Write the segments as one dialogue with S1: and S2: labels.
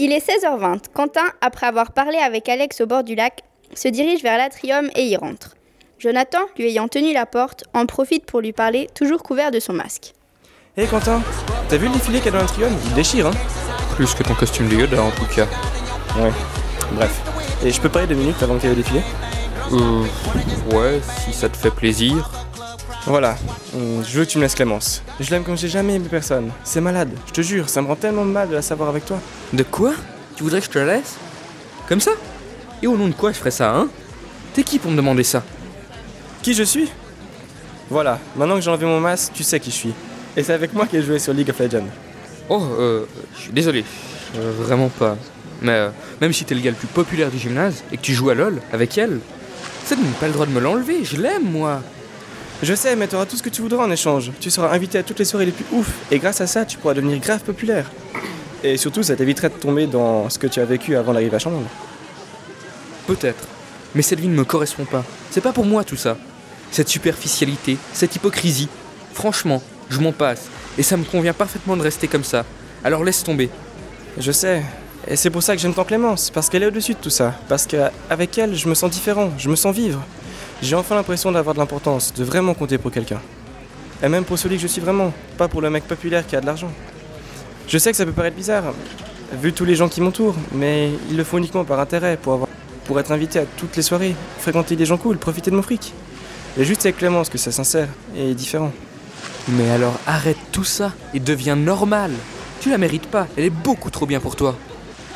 S1: Il est 16h20. Quentin, après avoir parlé avec Alex au bord du lac, se dirige vers l'atrium et y rentre. Jonathan, lui ayant tenu la porte, en profite pour lui parler, toujours couvert de son masque.
S2: Hé Quentin, t'as vu le défilé qu'il y a dans l'atrium? Il déchire, hein
S3: Plus que ton costume de Yoda en tout cas.
S2: Ouais. Bref. Et je peux parler deux minutes avant que tu le défilé?
S3: Euh. Ouais, si ça te fait plaisir.
S2: Voilà, Hum, je veux que tu me laisses Clémence. Je l'aime comme j'ai jamais aimé personne. C'est malade, je te jure, ça me rend tellement mal de la savoir avec toi.
S3: De quoi? Tu voudrais que je te la laisse? Comme ça? Et au nom de quoi je ferais ça, hein? T'es qui pour me demander ça?
S2: Qui je suis? Voilà, maintenant que j'ai enlevé mon masque, tu sais qui je suis. Et c'est avec moi qu'elle joué sur League of Legends.
S3: Oh, euh, je suis désolé. Euh, vraiment pas. Mais euh, même si t'es le gars le plus populaire du gymnase et que tu joues à LoL avec elle, ça ne pas le droit de me l'enlever, je l'aime moi.
S2: Je sais, mais t'auras tout ce que tu voudras en échange. Tu seras invité à toutes les soirées les plus ouf, et grâce à ça, tu pourras devenir grave populaire. Et surtout, ça t'éviterait de tomber dans ce que tu as vécu avant d'arriver à Chambre.
S3: Peut-être. Mais cette vie ne me correspond pas. C'est pas pour moi tout ça. Cette superficialité, cette hypocrisie. Franchement, je m'en passe. Et ça me convient parfaitement de rester comme ça. Alors laisse tomber.
S2: Je sais. Et c'est pour ça que j'aime tant Clémence, parce qu'elle est au-dessus de tout ça. Parce qu'avec elle, je me sens différent, je me sens vivre. J'ai enfin l'impression d'avoir de l'importance, de vraiment compter pour quelqu'un. Et même pour celui que je suis vraiment, pas pour le mec populaire qui a de l'argent. Je sais que ça peut paraître bizarre, vu tous les gens qui m'entourent, mais il le faut uniquement par intérêt, pour, avoir, pour être invité à toutes les soirées, fréquenter des gens cool, profiter de mon fric. Et juste avec Clémence que c'est sincère et différent.
S3: Mais alors arrête tout ça et deviens normal. Tu la mérites pas, elle est beaucoup trop bien pour toi.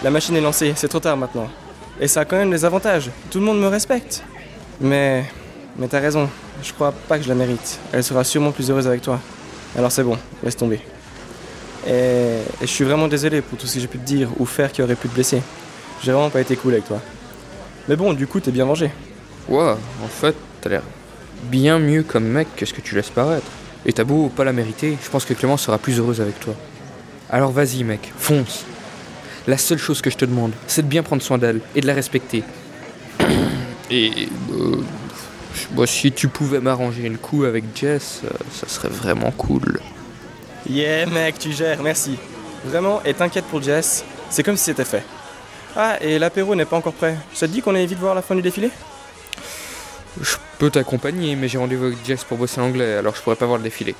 S2: La machine est lancée, c'est trop tard maintenant. Et ça a quand même des avantages. Tout le monde me respecte. Mais. Mais t'as raison, je crois pas que je la mérite. Elle sera sûrement plus heureuse avec toi. Alors c'est bon, laisse tomber. Et, je suis vraiment désolé pour tout ce que j'ai pu te dire ou faire qui aurait pu te blesser. J'ai vraiment pas été cool avec toi. Mais bon, du coup, t'es bien vengé.
S3: Ouais, en fait, t'as l'air bien mieux comme mec que ce que tu laisses paraître. Et t'as beau pas la mériter, je pense que Clémence sera plus heureuse avec toi. Alors vas-y mec, fonce. La seule chose que je te demande, c'est de bien prendre soin d'elle et de la respecter. Et euh, si tu pouvais m'arranger une coup avec Jess, euh, ça serait vraiment cool.
S2: Yeah, mec, tu gères, merci. Vraiment, et t'inquiète pour Jess, c'est comme si c'était fait. Ah, et l'apéro n'est pas encore prêt. Ça te dit qu'on est vite voir la fin du défilé?
S3: Je peux t'accompagner, mais j'ai rendez-vous avec Jess pour bosser l'anglais, alors je pourrais pas voir le défilé.